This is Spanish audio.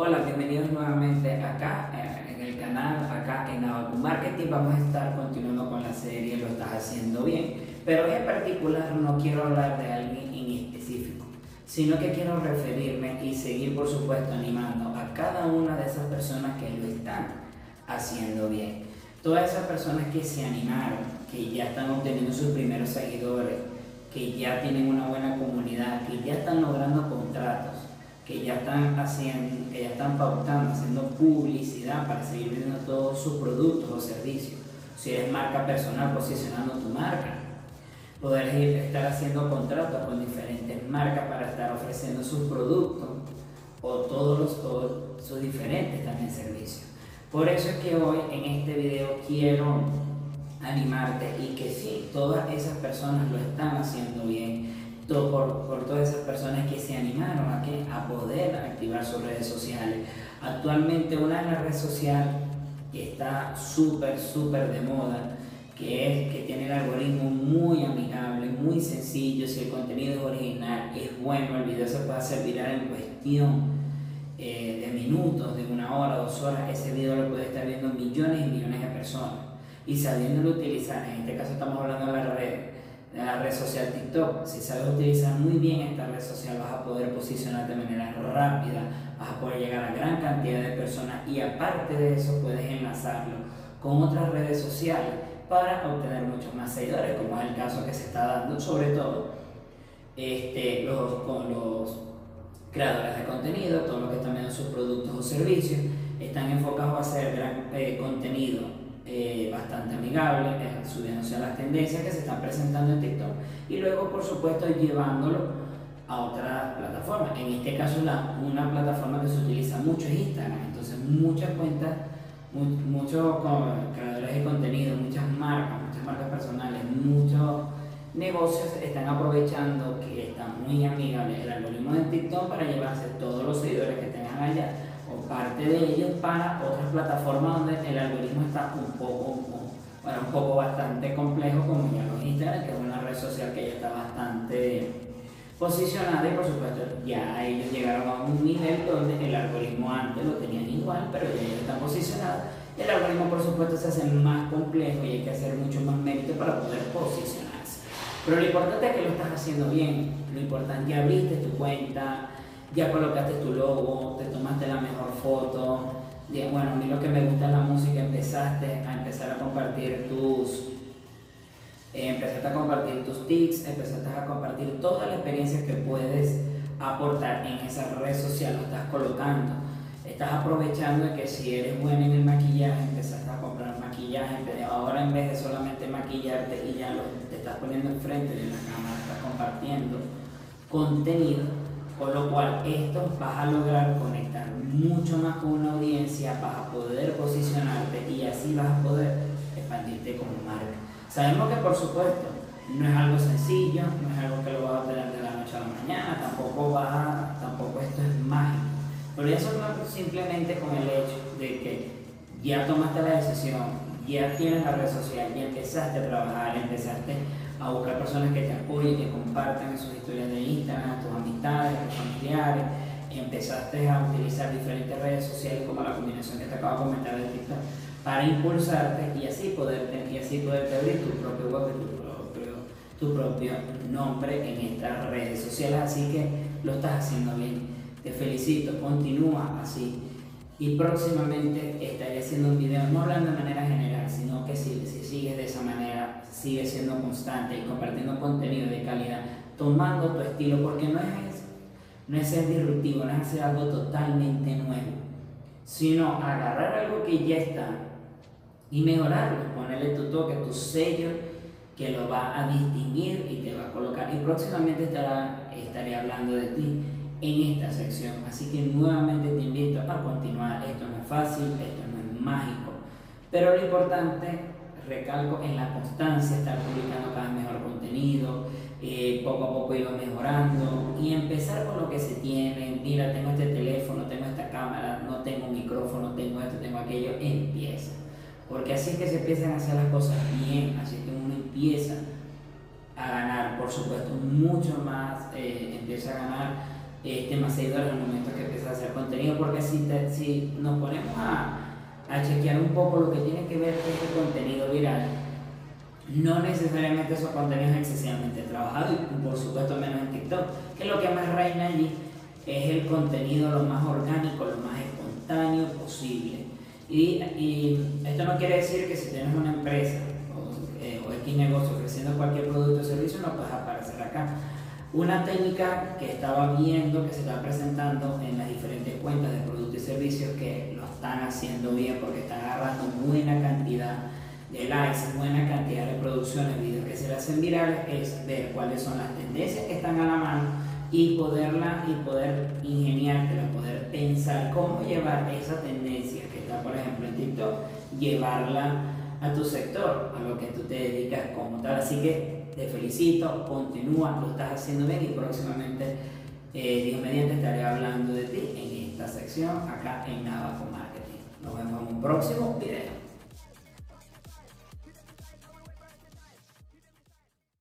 Hola, bienvenidos nuevamente acá eh, en el canal, acá en Abaco Marketing. Vamos a estar continuando con la serie Lo estás haciendo bien. Pero en particular no quiero hablar de alguien en específico, sino que quiero referirme y seguir, por supuesto, animando a cada una de esas personas que lo están haciendo bien. Todas esas personas que se animaron, que ya están obteniendo sus primeros seguidores, que ya tienen una buena comunidad, que ya están logrando contratos que ya están haciendo, que ya están pautando, haciendo publicidad para seguir vendiendo todos sus productos o servicios. Si eres marca personal, posicionando tu marca. Poder estar haciendo contratos con diferentes marcas para estar ofreciendo sus productos o todos los, sus diferentes también servicios. Por eso es que hoy en este video quiero animarte y que sí, todas esas personas lo están haciendo bien por, por, todas esas personas que se animaron a, que, a poder activar sus redes sociales. Actualmente una de las redes sociales que está súper, súper de moda, que es que tiene el algoritmo muy amigable, muy sencillo, si el contenido es original, es bueno, el video se puede hacer viral en cuestión eh, de minutos, de una hora, dos horas, ese video lo puede estar viendo millones y millones de personas. Y sabiéndolo utilizar, en este caso estamos hablando de la red, la red social TikTok. Si sabes utilizar muy bien esta red social, vas a poder posicionarte de manera rápida, vas a poder llegar a gran cantidad de personas y aparte de eso puedes enlazarlo con otras redes sociales para obtener muchos más seguidores, como es el caso que se está dando, sobre todo este, los, con los creadores de contenido, todos los que están viendo sus productos o servicios, están enfocados a hacer gran eh, contenido eh, bastante amigable, subiéndose a las tendencias que se están presentando en TikTok y luego, por supuesto, llevándolo a otra plataforma. En este caso, la, una plataforma que se utiliza mucho es Instagram. Entonces, muchas cuentas, muchos creadores de contenido, muchas marcas, muchas marcas personales, muchos negocios están aprovechando que está muy amigable el algoritmo de TikTok para llevarse todos los seguidores que tengan allá parte de ellos para otras plataformas donde el algoritmo está un poco, bueno, un poco bastante complejo, como ya lo Instagram, que es una red social que ya está bastante posicionada y por supuesto ya ellos llegaron a un nivel donde el algoritmo antes lo tenían igual, pero ya ellos están posicionados. El algoritmo por supuesto se hace más complejo y hay que hacer mucho más mérito para poder posicionarse. Pero lo importante es que lo estás haciendo bien, lo importante, ya abriste tu cuenta, ya colocaste tu logo, te tomaste la mejor foto. bueno, a mí lo que me gusta es la música, empezaste a empezar a compartir tus, eh, empezaste a compartir tus tips, empezaste a compartir toda la experiencia que puedes aportar en esa red social, lo estás colocando. Estás aprovechando de que si eres bueno en el maquillaje, empezaste a comprar maquillaje, ahora en vez de solamente maquillarte y ya lo, te estás poniendo enfrente de la cámara, estás compartiendo contenido con lo cual esto vas a lograr conectar mucho más con una audiencia, vas a poder posicionarte y así vas a poder expandirte como marca. Sabemos que por supuesto no es algo sencillo, no es algo que lo vas a obtener de la noche a la mañana, tampoco, va tampoco esto es mágico. Pero eso es simplemente con el hecho de que ya tomaste la decisión, ya tienes la red social, ya empezaste a trabajar, empezaste a buscar personas que te apoyen, que compartan sus historias de Instagram, tus amistades, tus familiares. Empezaste a utilizar diferentes redes sociales como la combinación que te acabo de comentar de TikTok para impulsarte y así poderte, y así poderte abrir tu propio web, propio, tu propio nombre en estas redes sociales. Así que lo estás haciendo bien. Te felicito, continúa así. Y próximamente estaré haciendo un video, no hablando de manera general, sino que si, si sigues de esa manera, sigue siendo constante y compartiendo contenido de calidad, tomando tu estilo, porque no es, no es ser disruptivo, no es hacer algo totalmente nuevo, sino agarrar algo que ya está y mejorarlo, ponerle tu toque, tu sello que lo va a distinguir y te va a colocar. Y próximamente estará, estaré hablando de ti en esta sección. Así que nuevamente te invito a continuar. Esto no es fácil, esto no es mágico. Pero lo importante, recalco, en la constancia, estar publicando cada vez mejor contenido, eh, poco a poco ir mejorando y empezar con lo que se tiene. Mira, tengo este teléfono, tengo esta cámara, no tengo micrófono, tengo esto, tengo aquello. Empieza. Porque así es que se empiezan a hacer las cosas bien, así que uno empieza a ganar, por supuesto, mucho más, eh, empieza a ganar este, más seguidores al momento que empiezas a hacer contenido, porque si, si nos ponemos a, a chequear un poco lo que tiene que ver con este contenido viral, no necesariamente esos contenidos excesivamente trabajados y por supuesto menos en TikTok, que lo que más reina allí es el contenido lo más orgánico, lo más espontáneo posible. Y, y esto no quiere decir que si tienes una empresa o, eh, X negocio ofreciendo cualquier producto o servicio no puedes aparecer acá. Una técnica que estaba viendo que se está presentando en las diferentes cuentas de productos y servicios que lo están haciendo bien porque están agarrando buena cantidad de likes, buena cantidad de reproducciones, videos que se le hacen virales, es ver cuáles son las tendencias que están a la mano y poderla y poder ingeniártela, poder pensar cómo llevar esa tendencia que está, por ejemplo, en TikTok, llevarla a tu sector, a lo que tú te dedicas como tal. Así que te felicito, continúa, lo estás haciendo bien y próximamente, eh, Dios mediante, estaré hablando de ti en esta sección acá en Navajo Marketing. Nos vemos en un próximo video.